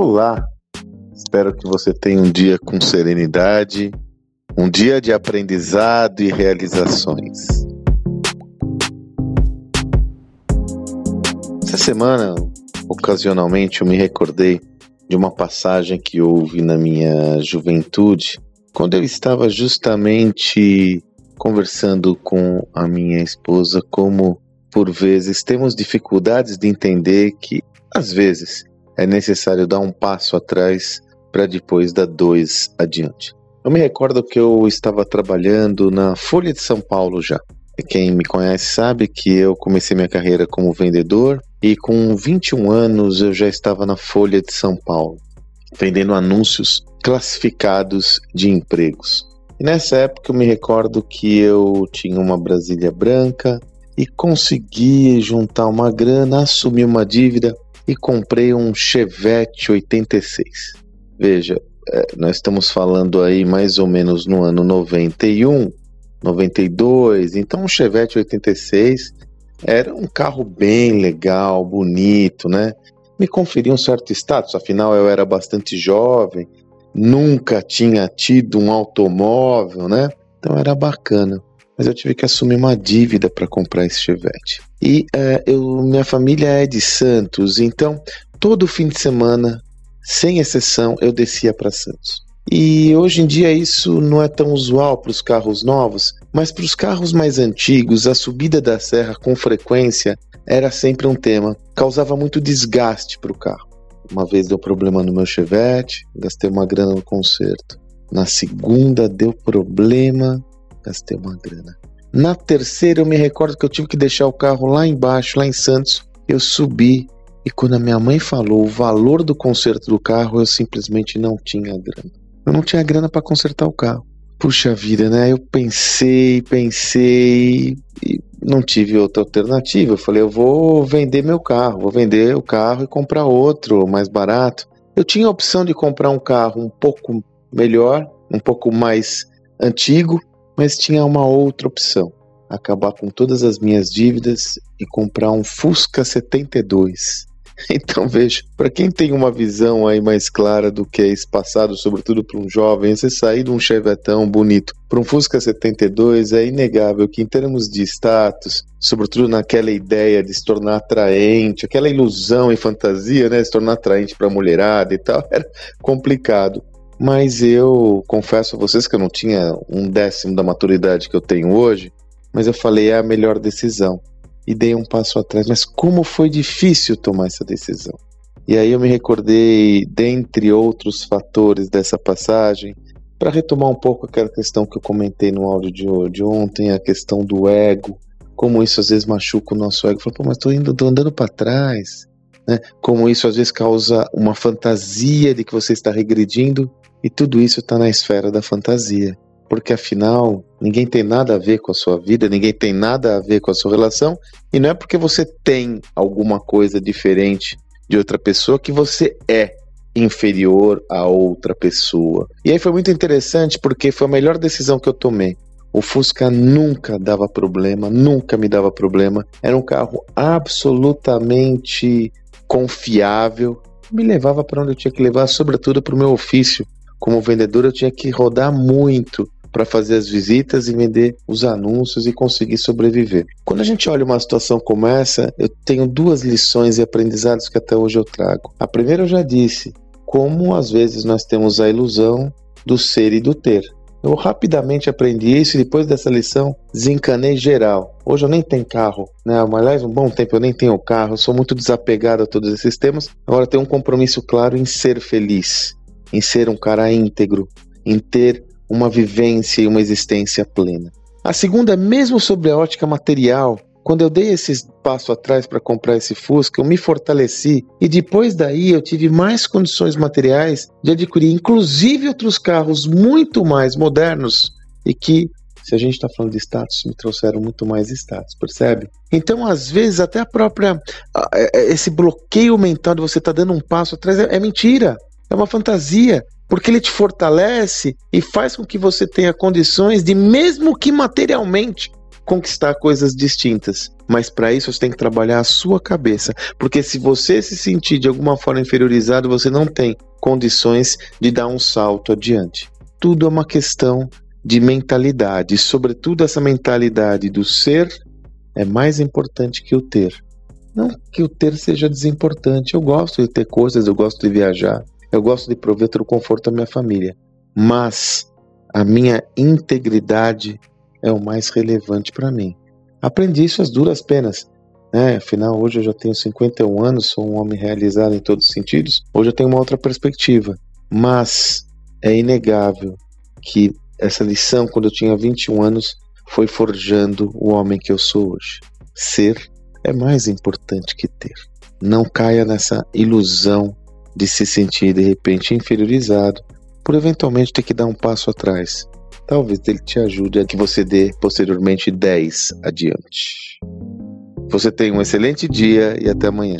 Olá! Espero que você tenha um dia com serenidade, um dia de aprendizado e realizações. Essa semana, ocasionalmente, eu me recordei de uma passagem que houve na minha juventude, quando eu estava justamente conversando com a minha esposa como por vezes temos dificuldades de entender que às vezes é necessário dar um passo atrás para depois dar dois adiante. Eu me recordo que eu estava trabalhando na Folha de São Paulo já. Quem me conhece sabe que eu comecei minha carreira como vendedor e com 21 anos eu já estava na Folha de São Paulo, vendendo anúncios classificados de empregos. E nessa época eu me recordo que eu tinha uma Brasília branca e consegui juntar uma grana, assumir uma dívida e comprei um Chevette 86. Veja, é, nós estamos falando aí mais ou menos no ano 91, 92, então um Chevette 86 era um carro bem legal, bonito, né? Me conferia um certo status, afinal eu era bastante jovem, nunca tinha tido um automóvel, né? Então era bacana mas eu tive que assumir uma dívida para comprar esse Chevette. E é, eu, minha família é de Santos, então todo fim de semana, sem exceção, eu descia para Santos. E hoje em dia isso não é tão usual para os carros novos, mas para os carros mais antigos, a subida da serra com frequência era sempre um tema. Causava muito desgaste para o carro. Uma vez deu problema no meu Chevette, gastei uma grana no conserto. Na segunda deu problema, gastei uma grana. Na terceira, eu me recordo que eu tive que deixar o carro lá embaixo, lá em Santos. Eu subi e quando a minha mãe falou o valor do conserto do carro, eu simplesmente não tinha grana. Eu não tinha grana para consertar o carro. Puxa vida, né? Eu pensei, pensei e não tive outra alternativa. Eu falei, eu vou vender meu carro, vou vender o carro e comprar outro mais barato. Eu tinha a opção de comprar um carro um pouco melhor, um pouco mais antigo, mas tinha uma outra opção: acabar com todas as minhas dívidas e comprar um Fusca 72. Então veja, para quem tem uma visão aí mais clara do que é esse passado, sobretudo para um jovem, você sair de um Chevetão bonito para um Fusca 72 é inegável que em termos de status, sobretudo naquela ideia de se tornar atraente, aquela ilusão e fantasia, né, se tornar atraente para a mulherada e tal, era complicado. Mas eu confesso a vocês que eu não tinha um décimo da maturidade que eu tenho hoje, mas eu falei é a melhor decisão e dei um passo atrás. Mas como foi difícil tomar essa decisão. E aí eu me recordei, dentre outros fatores dessa passagem, para retomar um pouco aquela questão que eu comentei no áudio de, de ontem, a questão do ego, como isso às vezes machuca o nosso ego. Falei, pô, mas estou indo, tô andando para trás. Né? Como isso às vezes causa uma fantasia de que você está regredindo e tudo isso está na esfera da fantasia. Porque afinal, ninguém tem nada a ver com a sua vida, ninguém tem nada a ver com a sua relação, e não é porque você tem alguma coisa diferente de outra pessoa que você é inferior a outra pessoa. E aí foi muito interessante porque foi a melhor decisão que eu tomei. O Fusca nunca dava problema, nunca me dava problema. Era um carro absolutamente confiável, me levava para onde eu tinha que levar, sobretudo para o meu ofício, como vendedor, eu tinha que rodar muito para fazer as visitas e vender os anúncios e conseguir sobreviver. Quando a gente olha uma situação como essa, eu tenho duas lições e aprendizados que até hoje eu trago. A primeira eu já disse, como às vezes nós temos a ilusão do ser e do ter. Eu rapidamente aprendi isso e depois dessa lição desencanei geral. Hoje eu nem tenho carro, né? Aliás, um bom tempo eu nem tenho carro, eu sou muito desapegado a todos esses temas. Agora tenho um compromisso claro em ser feliz em ser um cara íntegro, em ter uma vivência e uma existência plena. A segunda, mesmo sobre a ótica material, quando eu dei esse passo atrás para comprar esse Fusca, eu me fortaleci e depois daí eu tive mais condições materiais de adquirir, inclusive outros carros muito mais modernos e que, se a gente está falando de status, me trouxeram muito mais status, percebe? Então, às vezes, até a própria. É, é, esse bloqueio mental de você estar tá dando um passo atrás é, é mentira. É uma fantasia, porque ele te fortalece e faz com que você tenha condições de, mesmo que materialmente, conquistar coisas distintas. Mas para isso você tem que trabalhar a sua cabeça, porque se você se sentir de alguma forma inferiorizado, você não tem condições de dar um salto adiante. Tudo é uma questão de mentalidade, sobretudo essa mentalidade do ser é mais importante que o ter. Não que o ter seja desimportante. Eu gosto de ter coisas, eu gosto de viajar, eu gosto de prover todo o conforto à minha família. Mas a minha integridade é o mais relevante para mim. Aprendi isso às duras penas. Né? Afinal, hoje eu já tenho 51 anos, sou um homem realizado em todos os sentidos. Hoje eu tenho uma outra perspectiva. Mas é inegável que essa lição, quando eu tinha 21 anos, foi forjando o homem que eu sou hoje. Ser é mais importante que ter. Não caia nessa ilusão de se sentir de repente inferiorizado por eventualmente ter que dar um passo atrás. Talvez ele te ajude a que você dê posteriormente 10 adiante. Você tenha um excelente dia e até amanhã.